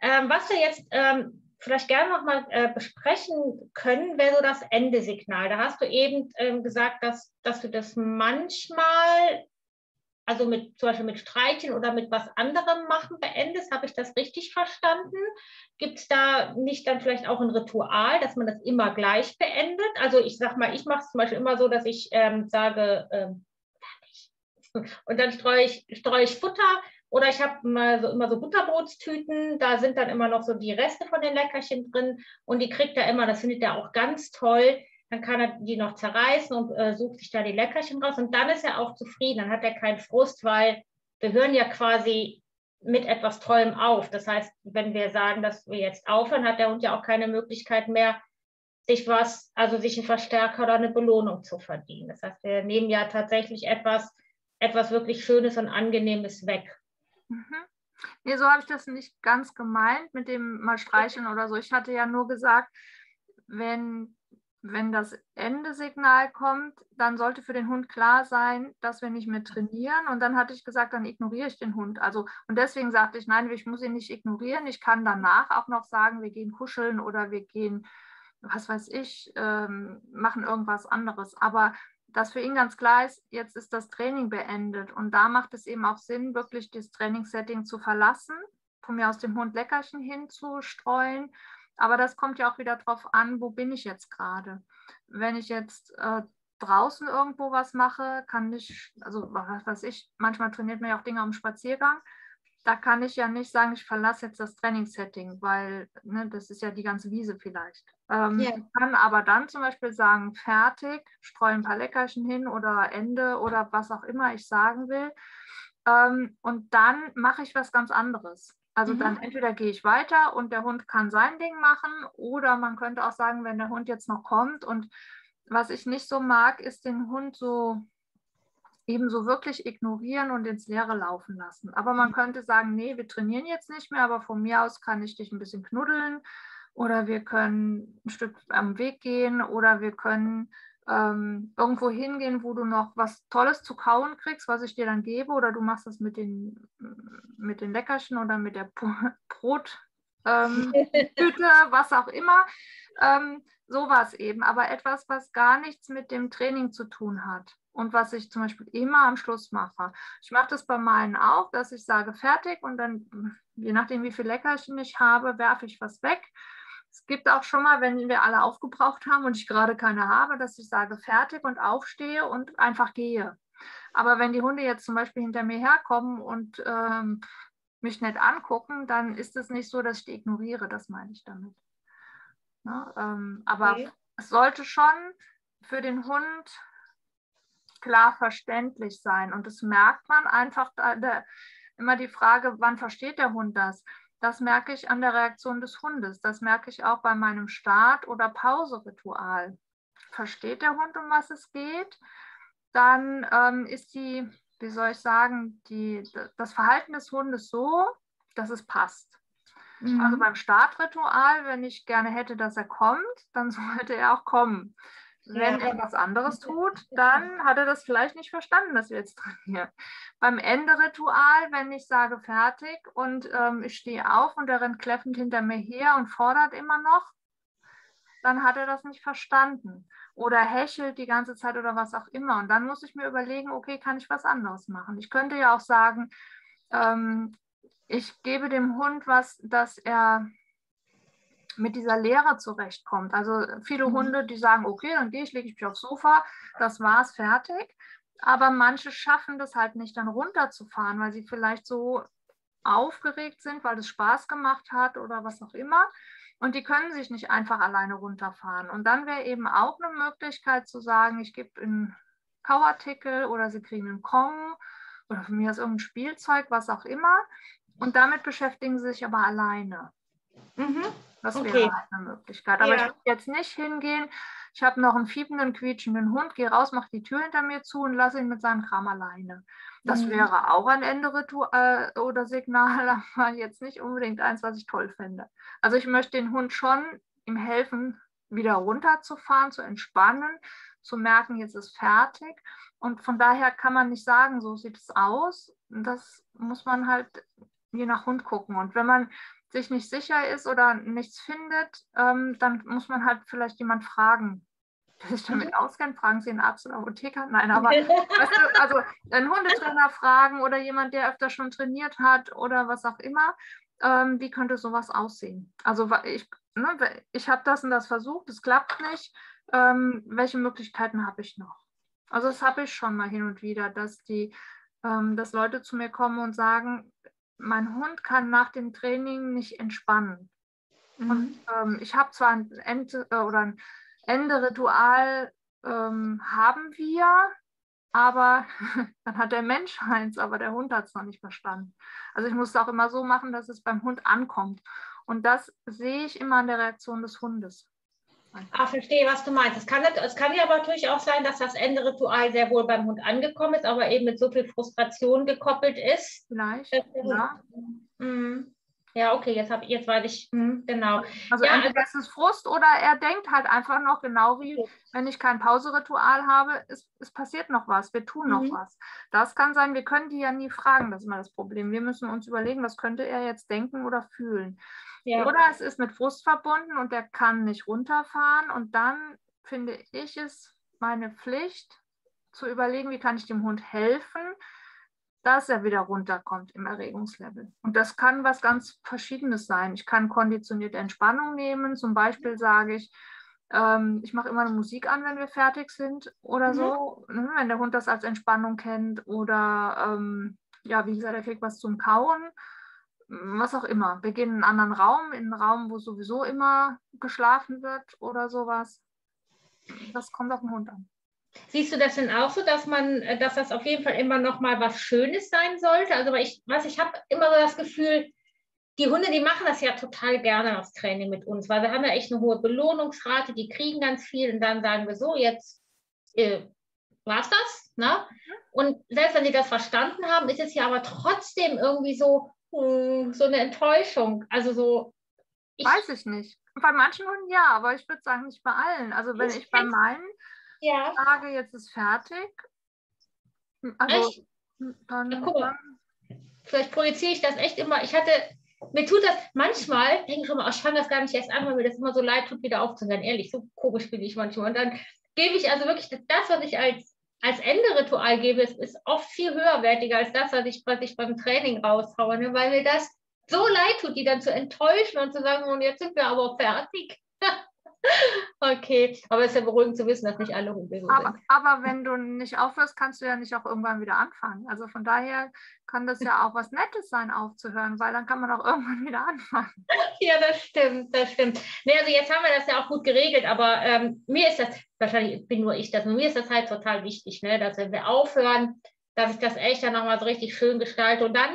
Ähm, was wir jetzt ähm, vielleicht gerne nochmal äh, besprechen können, wäre so das Endesignal. Da hast du eben ähm, gesagt, dass, dass du das manchmal, also mit zum Beispiel mit Streicheln oder mit was anderem machen beendest. Habe ich das richtig verstanden? Gibt es da nicht dann vielleicht auch ein Ritual, dass man das immer gleich beendet? Also ich sage mal, ich mache es zum Beispiel immer so, dass ich ähm, sage, ähm, und dann streue ich, streue ich Futter oder ich habe immer so, immer so Butterbrotstüten, da sind dann immer noch so die Reste von den Leckerchen drin und die kriegt er immer, das findet er auch ganz toll. Dann kann er die noch zerreißen und äh, sucht sich da die Leckerchen raus und dann ist er auch zufrieden, dann hat er keinen Frust, weil wir hören ja quasi mit etwas Tollem auf. Das heißt, wenn wir sagen, dass wir jetzt aufhören, hat der Hund ja auch keine Möglichkeit mehr, sich was, also sich einen Verstärker oder eine Belohnung zu verdienen. Das heißt, wir nehmen ja tatsächlich etwas, etwas wirklich Schönes und Angenehmes weg. Mhm. Nee, so habe ich das nicht ganz gemeint mit dem mal streicheln oder so. Ich hatte ja nur gesagt, wenn, wenn das Endesignal kommt, dann sollte für den Hund klar sein, dass wir nicht mehr trainieren. Und dann hatte ich gesagt, dann ignoriere ich den Hund. Also, und deswegen sagte ich, nein, ich muss ihn nicht ignorieren. Ich kann danach auch noch sagen, wir gehen kuscheln oder wir gehen, was weiß ich, ähm, machen irgendwas anderes. Aber dass für ihn ganz klar ist, jetzt ist das Training beendet. Und da macht es eben auch Sinn, wirklich das Trainingssetting zu verlassen, von mir aus dem Hund Leckerchen hinzustreuen. Aber das kommt ja auch wieder darauf an, wo bin ich jetzt gerade. Wenn ich jetzt äh, draußen irgendwo was mache, kann ich, also was weiß ich, manchmal trainiert man ja auch Dinge am Spaziergang. Da kann ich ja nicht sagen, ich verlasse jetzt das Trainingssetting, weil ne, das ist ja die ganze Wiese vielleicht. Ähm, yeah. Ich kann aber dann zum Beispiel sagen, fertig, streue ein paar Leckerchen hin oder Ende oder was auch immer ich sagen will. Ähm, und dann mache ich was ganz anderes. Also mhm. dann entweder gehe ich weiter und der Hund kann sein Ding machen oder man könnte auch sagen, wenn der Hund jetzt noch kommt und was ich nicht so mag, ist den Hund so eben so wirklich ignorieren und ins Leere laufen lassen. Aber man mhm. könnte sagen, nee, wir trainieren jetzt nicht mehr, aber von mir aus kann ich dich ein bisschen knuddeln oder wir können ein Stück am Weg gehen oder wir können ähm, irgendwo hingehen, wo du noch was Tolles zu kauen kriegst, was ich dir dann gebe, oder du machst das mit den, mit den Leckerchen oder mit der (laughs) Brottüte, ähm, (laughs) was auch immer. Ähm, sowas eben, aber etwas, was gar nichts mit dem Training zu tun hat und was ich zum Beispiel immer am Schluss mache. Ich mache das bei meinen auch, dass ich sage fertig und dann, je nachdem, wie viel Leckerchen ich habe, werfe ich was weg es gibt auch schon mal, wenn wir alle aufgebraucht haben und ich gerade keine habe, dass ich sage fertig und aufstehe und einfach gehe. Aber wenn die Hunde jetzt zum Beispiel hinter mir herkommen und ähm, mich nicht angucken, dann ist es nicht so, dass ich die ignoriere. Das meine ich damit. Ja, ähm, aber okay. es sollte schon für den Hund klar verständlich sein. Und das merkt man einfach da, da, immer die Frage, wann versteht der Hund das? Das merke ich an der Reaktion des Hundes. Das merke ich auch bei meinem Start- oder Pauseritual. Versteht der Hund, um was es geht? Dann ähm, ist die, wie soll ich sagen, die, das Verhalten des Hundes so, dass es passt. Mhm. Also beim Startritual, wenn ich gerne hätte, dass er kommt, dann (laughs) sollte er auch kommen. Wenn ja. er was anderes tut, dann hat er das vielleicht nicht verstanden, dass wir jetzt trainieren. Beim Enderitual, wenn ich sage fertig und ähm, ich stehe auf und er rennt kläffend hinter mir her und fordert immer noch, dann hat er das nicht verstanden. Oder hechelt die ganze Zeit oder was auch immer. Und dann muss ich mir überlegen, okay, kann ich was anderes machen? Ich könnte ja auch sagen, ähm, ich gebe dem Hund was, dass er mit dieser Lehre zurechtkommt. Also viele mhm. Hunde, die sagen, okay, dann gehe ich, lege ich mich aufs Sofa, das war's, fertig. Aber manche schaffen das halt nicht, dann runterzufahren, weil sie vielleicht so aufgeregt sind, weil es Spaß gemacht hat oder was auch immer. Und die können sich nicht einfach alleine runterfahren. Und dann wäre eben auch eine Möglichkeit zu sagen, ich gebe einen Kauartikel oder sie kriegen einen Kong oder von mir aus irgendein Spielzeug, was auch immer. Und damit beschäftigen sie sich aber alleine. Mhm. Das okay. wäre halt eine Möglichkeit. Aber ja. ich würde jetzt nicht hingehen, ich habe noch einen fiebenden, quietschenden Hund, gehe raus, mache die Tür hinter mir zu und lasse ihn mit seinem Kram alleine. Das mhm. wäre auch ein Enderitual äh, oder Signal, (laughs) aber jetzt nicht unbedingt eins, was ich toll fände. Also ich möchte den Hund schon ihm helfen, wieder runterzufahren, zu entspannen, zu merken, jetzt ist fertig. Und von daher kann man nicht sagen, so sieht es aus. Das muss man halt je nach Hund gucken. Und wenn man sich nicht sicher ist oder nichts findet, ähm, dann muss man halt vielleicht jemand fragen, der sich damit mhm. auskennt. Fragen Sie einen Arzt oder Apotheker? Nein, aber (laughs) weißt du, also einen Hundetrainer fragen oder jemand, der öfter schon trainiert hat oder was auch immer. Ähm, wie könnte sowas aussehen? Also ich, ne, ich habe das und das versucht, es klappt nicht. Ähm, welche Möglichkeiten habe ich noch? Also das habe ich schon mal hin und wieder, dass die, ähm, dass Leute zu mir kommen und sagen, mein Hund kann nach dem Training nicht entspannen. Mhm. Und ähm, ich habe zwar ein Ende äh, oder ein Ende-Ritual ähm, haben wir, aber (laughs) dann hat der Mensch (laughs) eins, aber der Hund hat es noch nicht verstanden. Also ich muss es auch immer so machen, dass es beim Hund ankommt. Und das sehe ich immer an der Reaktion des Hundes. Ah, verstehe, was du meinst. Es kann, es kann ja aber natürlich auch sein, dass das Ende-Ritual sehr wohl beim Hund angekommen ist, aber eben mit so viel Frustration gekoppelt ist. Vielleicht, ja. Mhm. Ja, okay, jetzt, hab, jetzt weiß ich, hm, genau. Also ja, entweder also, ist es Frust oder er denkt halt einfach noch genau wie, wenn ich kein Pauseritual habe, es, es passiert noch was, wir tun noch mhm. was. Das kann sein, wir können die ja nie fragen, das ist mal das Problem. Wir müssen uns überlegen, was könnte er jetzt denken oder fühlen. Ja. Oder es ist mit Frust verbunden und er kann nicht runterfahren. Und dann finde ich es meine Pflicht, zu überlegen, wie kann ich dem Hund helfen, dass er wieder runterkommt im Erregungslevel. Und das kann was ganz Verschiedenes sein. Ich kann konditionierte Entspannung nehmen. Zum Beispiel sage ich, ähm, ich mache immer eine Musik an, wenn wir fertig sind oder mhm. so, ne, wenn der Hund das als Entspannung kennt. Oder ähm, ja, wie gesagt, er kriegt was zum Kauen was auch immer. Wir gehen in einen anderen Raum, in einen Raum, wo sowieso immer geschlafen wird oder sowas. Das kommt auf den Hund an. Siehst du das denn auch so, dass man, äh, dass das auf jeden Fall immer noch mal was Schönes sein sollte? Also ich, was ich habe immer so das Gefühl, die Hunde, die machen das ja total gerne, das Training mit uns, weil wir haben ja echt eine hohe Belohnungsrate, die kriegen ganz viel und dann sagen wir so, jetzt äh, war's das. Ne? Und selbst wenn sie das verstanden haben, ist es ja aber trotzdem irgendwie so, hm, so eine Enttäuschung. Also so. Ich, Weiß ich nicht. Bei manchen Hunden ja, aber ich würde sagen, nicht bei allen. Also wenn ich, ich bei meinen ja. sage, jetzt ist fertig. Hm, also echt? dann. Ja, guck mal. Vielleicht projiziere ich das echt immer. Ich hatte, mir tut das manchmal, denke ich immer, ich fange das gar nicht erst an, weil mir das immer so leid tut, wieder aufzuhören. Ehrlich, so komisch bin ich manchmal. Und dann gebe ich also wirklich das, was ich als als Ende-Ritual gebe, ist, ist oft viel höherwertiger als das, was ich, was ich beim Training raushaue, ne? weil mir das so leid tut, die dann zu enttäuschen und zu sagen, und jetzt sind wir aber fertig. Okay, aber es ist ja beruhigend zu wissen, dass nicht alle Hunde so aber, sind. Aber wenn du nicht aufhörst, kannst du ja nicht auch irgendwann wieder anfangen. Also von daher kann das ja auch was Nettes sein, aufzuhören, weil dann kann man auch (laughs) irgendwann wieder anfangen. (laughs) Ja, das stimmt, das stimmt. Nee, also jetzt haben wir das ja auch gut geregelt, aber ähm, mir ist das, wahrscheinlich bin nur ich das, mir ist das halt total wichtig, ne, dass wenn wir aufhören, dass ich das echt dann nochmal so richtig schön gestalte und dann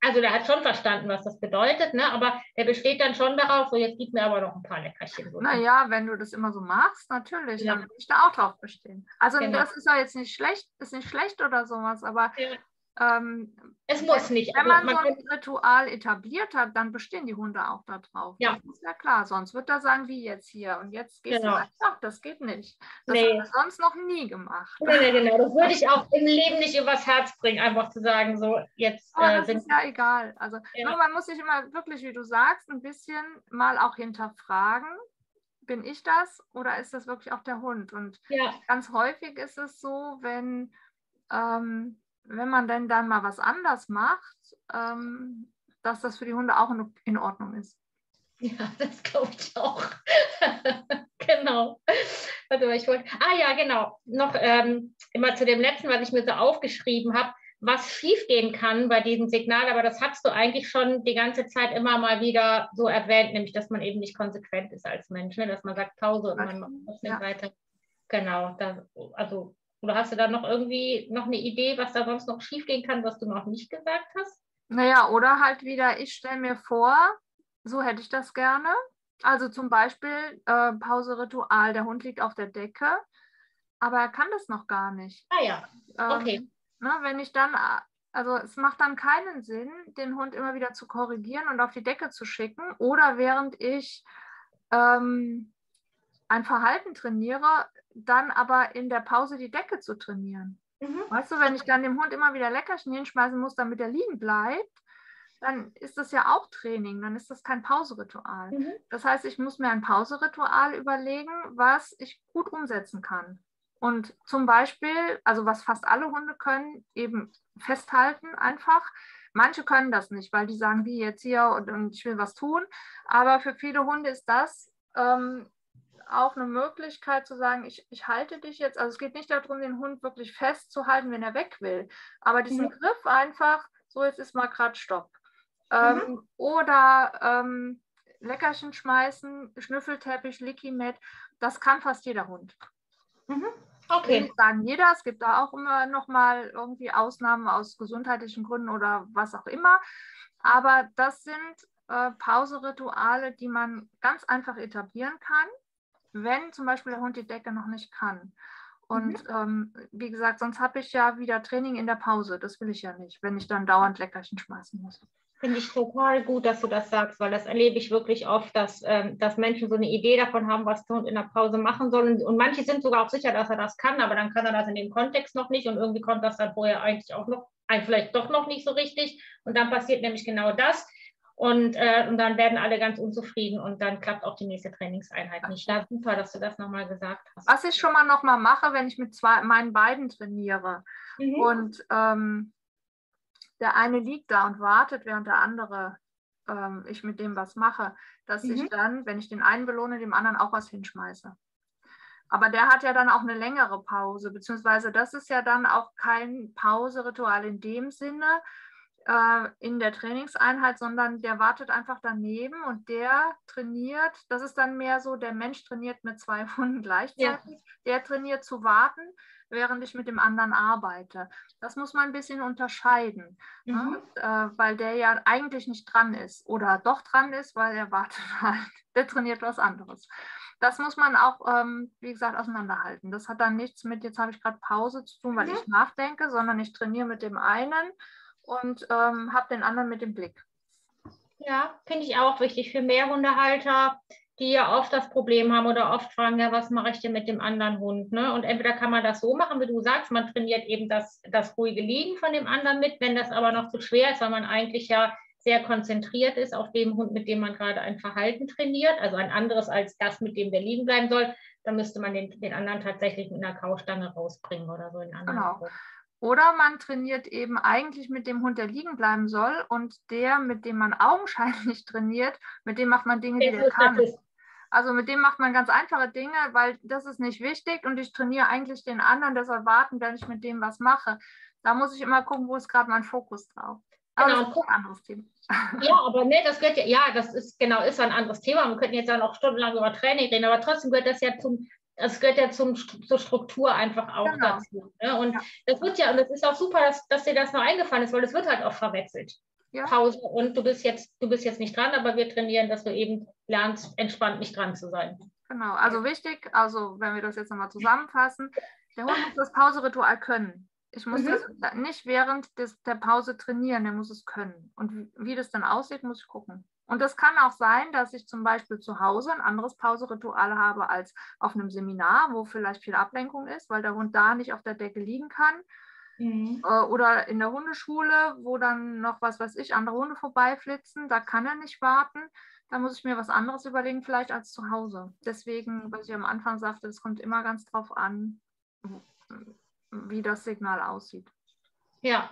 also der hat schon verstanden, was das bedeutet, ne? aber der besteht dann schon darauf, so jetzt gib mir aber noch ein paar Leckerchen. So. Naja, wenn du das immer so machst, natürlich, ja. dann würde ich da auch drauf bestehen. Also genau. das ist ja jetzt nicht schlecht, ist nicht schlecht oder sowas, aber ja. Ähm, es muss nicht. Wenn man, man so ein Ritual etabliert hat, dann bestehen die Hunde auch darauf. Ja. Das ist ja klar. Sonst wird er sagen, wie jetzt hier. Und jetzt geht genau. es Ach, das geht nicht. Das nee. haben wir sonst noch nie gemacht. Nee, nee, genau. Das würde ich auch im Leben nicht übers Herz bringen, einfach zu sagen, so jetzt. Aber äh, das ist ja egal. Also ja. nur man muss sich immer wirklich, wie du sagst, ein bisschen mal auch hinterfragen. Bin ich das oder ist das wirklich auch der Hund? Und ja. ganz häufig ist es so, wenn ähm, wenn man denn dann mal was anders macht, ähm, dass das für die Hunde auch in, in Ordnung ist. Ja, das glaube ich auch. (laughs) genau. Warte mal, ich wollte. Ah ja, genau. Noch ähm, immer zu dem letzten, was ich mir so aufgeschrieben habe, was schiefgehen kann bei diesem Signal, aber das hast du eigentlich schon die ganze Zeit immer mal wieder so erwähnt, nämlich dass man eben nicht konsequent ist als Mensch, ne? dass man sagt Pause und man macht nicht ja. weiter. Genau, das, also oder hast du da noch irgendwie noch eine Idee, was da sonst noch schiefgehen kann, was du noch nicht gesagt hast? Naja, oder halt wieder, ich stelle mir vor, so hätte ich das gerne. Also zum Beispiel äh, Pause-Ritual, der Hund liegt auf der Decke, aber er kann das noch gar nicht. Ah ja, okay. Ähm, na, wenn ich dann, also es macht dann keinen Sinn, den Hund immer wieder zu korrigieren und auf die Decke zu schicken oder während ich ähm, ein Verhalten trainiere, dann aber in der Pause die Decke zu trainieren. Mhm. Weißt du, wenn ich dann dem Hund immer wieder Leckerchen hinschmeißen muss, damit er liegen bleibt, dann ist das ja auch Training, dann ist das kein Pauseritual. Mhm. Das heißt, ich muss mir ein Pauseritual überlegen, was ich gut umsetzen kann. Und zum Beispiel, also was fast alle Hunde können, eben festhalten einfach. Manche können das nicht, weil die sagen, wie jetzt hier und, und ich will was tun. Aber für viele Hunde ist das ähm, auch eine Möglichkeit zu sagen, ich, ich halte dich jetzt. Also es geht nicht darum, den Hund wirklich festzuhalten, wenn er weg will. Aber diesen mhm. Griff einfach, so jetzt ist mal gerade Stopp. Ähm, mhm. Oder ähm, Leckerchen schmeißen, Schnüffelteppich, Lickimat, das kann fast jeder Hund. Mhm. Okay. Ich sagen jeder, es gibt da auch immer noch mal irgendwie Ausnahmen aus gesundheitlichen Gründen oder was auch immer. Aber das sind äh, Pauserituale, die man ganz einfach etablieren kann, wenn zum Beispiel der Hund die Decke noch nicht kann. Und mhm. ähm, wie gesagt, sonst habe ich ja wieder Training in der Pause. Das will ich ja nicht, wenn ich dann dauernd Leckerchen schmeißen muss. Finde ich total gut, dass du das sagst, weil das erlebe ich wirklich oft, dass, ähm, dass Menschen so eine Idee davon haben, was der Hund in der Pause machen soll. Und manche sind sogar auch sicher, dass er das kann, aber dann kann er das in dem Kontext noch nicht und irgendwie kommt das dann vorher eigentlich auch noch, vielleicht doch noch nicht so richtig. Und dann passiert nämlich genau das. Und, äh, und dann werden alle ganz unzufrieden und dann klappt auch die nächste Trainingseinheit nicht. Ja, super, dass du das nochmal gesagt hast. Was ich schon mal nochmal mache, wenn ich mit zwei, meinen beiden trainiere mhm. und ähm, der eine liegt da und wartet, während der andere ähm, ich mit dem was mache, dass mhm. ich dann, wenn ich den einen belohne, dem anderen auch was hinschmeiße. Aber der hat ja dann auch eine längere Pause, beziehungsweise das ist ja dann auch kein Pauseritual in dem Sinne äh, in der Trainingseinheit, sondern der wartet einfach daneben und der trainiert. Das ist dann mehr so, der Mensch trainiert mit zwei (laughs) Hunden gleichzeitig. Ja. Der trainiert zu warten während ich mit dem anderen arbeite. Das muss man ein bisschen unterscheiden, ne? mhm. ne? äh, weil der ja eigentlich nicht dran ist oder doch dran ist, weil er wartet (laughs) halt, der trainiert was anderes. Das muss man auch, ähm, wie gesagt, auseinanderhalten. Das hat dann nichts mit, jetzt habe ich gerade Pause zu tun, weil mhm. ich nachdenke, sondern ich trainiere mit dem einen und ähm, habe den anderen mit dem Blick. Ja, finde ich auch wichtig für mehr Hundehalter die ja oft das Problem haben oder oft fragen, ja, was mache ich denn mit dem anderen Hund? Ne? Und entweder kann man das so machen, wie du sagst, man trainiert eben das, das ruhige Liegen von dem anderen mit, wenn das aber noch zu schwer ist, weil man eigentlich ja sehr konzentriert ist auf dem Hund, mit dem man gerade ein Verhalten trainiert, also ein anderes als das, mit dem der liegen bleiben soll, dann müsste man den, den anderen tatsächlich mit einer Kaustange rausbringen oder so in anderen Genau. Oder man trainiert eben eigentlich mit dem Hund, der liegen bleiben soll und der, mit dem man augenscheinlich (laughs) trainiert, mit dem macht man Dinge, die er kann. Also mit dem macht man ganz einfache Dinge, weil das ist nicht wichtig und ich trainiere eigentlich den anderen, das erwarten, wenn ich mit dem was mache. Da muss ich immer gucken, wo ist gerade mein Fokus drauf. Aber genau. das ist ein anderes Thema. (laughs) Ja, aber nee, das gehört ja, ja, das ist genau, ist ein anderes Thema. Wir könnten jetzt ja noch stundenlang über Training reden, aber trotzdem gehört das ja zum, das gehört ja zum, zur Struktur einfach auch genau. dazu. Ne? Und ja. das wird ja, und das ist auch super, dass, dass dir das noch eingefallen ist, weil das wird halt auch verwechselt ja. Pause und du bist jetzt, du bist jetzt nicht dran, aber wir trainieren, dass du eben lernst, entspannt nicht dran zu sein. Genau, also wichtig, also wenn wir das jetzt nochmal zusammenfassen, der Hund muss das Pauseritual können. Ich muss mhm. das nicht während des, der Pause trainieren, der muss es können. Und wie, wie das dann aussieht, muss ich gucken. Und das kann auch sein, dass ich zum Beispiel zu Hause ein anderes Pauseritual habe als auf einem Seminar, wo vielleicht viel Ablenkung ist, weil der Hund da nicht auf der Decke liegen kann. Mhm. Äh, oder in der Hundeschule, wo dann noch was weiß ich, andere Hunde vorbeiflitzen, da kann er nicht warten. Da muss ich mir was anderes überlegen, vielleicht als zu Hause. Deswegen, was ich am Anfang sagte, es kommt immer ganz drauf an, wie das Signal aussieht. Ja,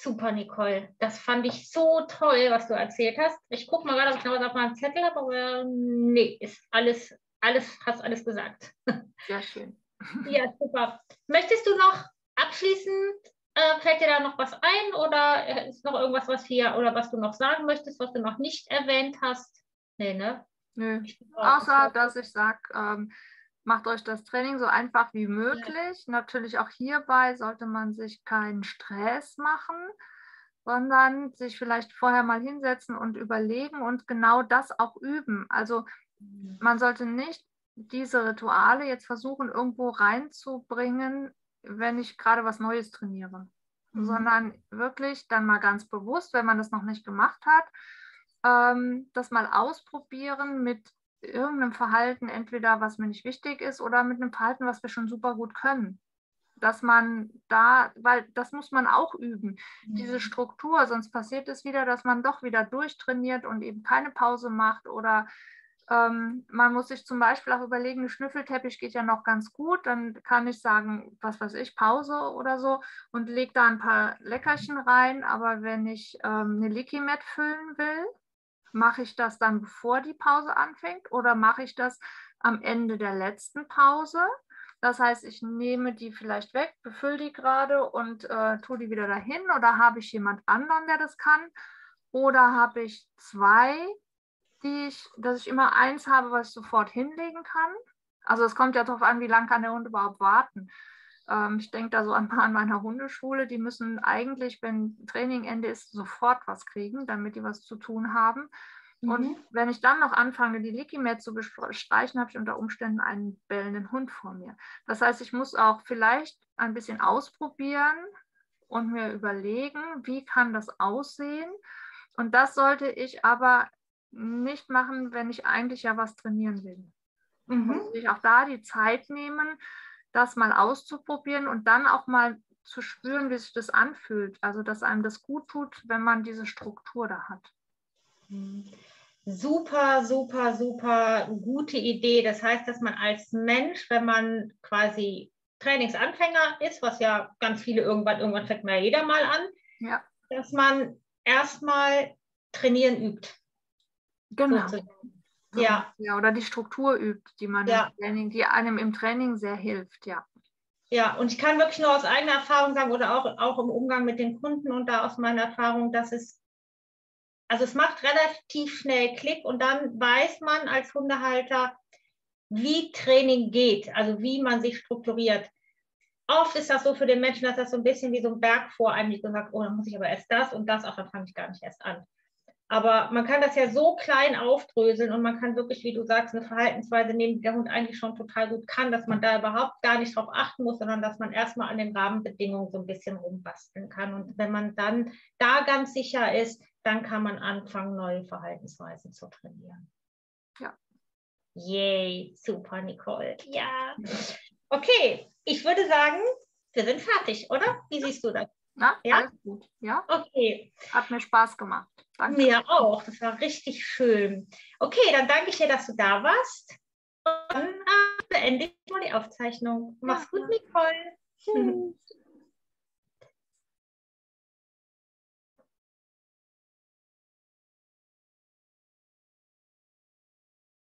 super, Nicole. Das fand ich so toll, was du erzählt hast. Ich gucke mal gerade, ob ich noch was auf meinem Zettel habe, aber nee, ist alles, alles, hast alles gesagt. (laughs) Sehr schön. (laughs) Ja, super. Möchtest du noch abschließend äh, fällt dir da noch was ein oder ist noch irgendwas, was hier oder was du noch sagen möchtest, was du noch nicht erwähnt hast? Nee, ne? Nö. Außer, dass ich sage, ähm, macht euch das Training so einfach wie möglich. Ja. Natürlich auch hierbei sollte man sich keinen Stress machen, sondern sich vielleicht vorher mal hinsetzen und überlegen und genau das auch üben. Also mhm. man sollte nicht diese Rituale jetzt versuchen, irgendwo reinzubringen, wenn ich gerade was Neues trainiere, mhm. sondern wirklich dann mal ganz bewusst, wenn man das noch nicht gemacht hat, ähm, das mal ausprobieren mit irgendeinem Verhalten, entweder was mir nicht wichtig ist oder mit einem Verhalten, was wir schon super gut können. Dass man da, weil das muss man auch üben, mhm. diese Struktur, sonst passiert es wieder, dass man doch wieder durchtrainiert und eben keine Pause macht oder ähm, man muss sich zum Beispiel auch überlegen, ein Schnüffelteppich geht ja noch ganz gut, dann kann ich sagen, was weiß ich, Pause oder so und lege da ein paar Leckerchen rein, aber wenn ich ähm, eine Licky Mat füllen will, Mache ich das dann, bevor die Pause anfängt oder mache ich das am Ende der letzten Pause? Das heißt, ich nehme die vielleicht weg, befülle die gerade und äh, tue die wieder dahin oder habe ich jemand anderen, der das kann? Oder habe ich zwei, die ich, dass ich immer eins habe, was ich sofort hinlegen kann? Also es kommt ja darauf an, wie lange kann der Hund überhaupt warten. Ähm, ich denke da so an, an meiner Hundeschule, die müssen eigentlich, wenn Trainingende ist, sofort was kriegen, damit die was zu tun haben. Mhm. Und wenn ich dann noch anfange, die Likimet zu bestreichen, habe ich unter Umständen einen bellenden Hund vor mir. Das heißt, ich muss auch vielleicht ein bisschen ausprobieren und mir überlegen, wie kann das aussehen. Und das sollte ich aber nicht machen, wenn ich eigentlich ja was trainieren will. Mhm. Muss ich auch da die Zeit nehmen, das mal auszuprobieren und dann auch mal zu spüren, wie sich das anfühlt. Also, dass einem das gut tut, wenn man diese Struktur da hat. Mhm. Super, super, super gute Idee. Das heißt, dass man als Mensch, wenn man quasi Trainingsanfänger ist, was ja ganz viele irgendwann, irgendwann fängt mal jeder mal an, ja. dass man erstmal trainieren übt. Genau. Ja. ja. Oder die Struktur übt, die man ja. im Training, die einem im Training sehr hilft, ja. Ja, und ich kann wirklich nur aus eigener Erfahrung sagen oder auch, auch im Umgang mit den Kunden und da aus meiner Erfahrung, dass es, also es macht relativ schnell Klick und dann weiß man als Hundehalter, wie Training geht, also wie man sich strukturiert. Oft ist das so für den Menschen, dass das so ein bisschen wie so ein Berg vor einem liegt und sagt, oh, dann muss ich aber erst das und das, auch dann fange ich gar nicht erst an. Aber man kann das ja so klein aufdröseln und man kann wirklich, wie du sagst, eine Verhaltensweise nehmen, die der Hund eigentlich schon total gut kann, dass man da überhaupt gar nicht drauf achten muss, sondern dass man erstmal an den Rahmenbedingungen so ein bisschen rumbasteln kann. Und wenn man dann da ganz sicher ist, dann kann man anfangen, neue Verhaltensweisen zu trainieren. Ja. Yay, super, Nicole. Ja. Okay, ich würde sagen, wir sind fertig, oder? Wie siehst du das? Na, ja, alles gut. Ja. Okay. Hat mir Spaß gemacht. Danke. Mir auch. Das war richtig schön. Okay, dann danke ich dir, dass du da warst. Und dann äh, beende ich mal die Aufzeichnung. Mach's gut, Nicole. Tschüss. (laughs)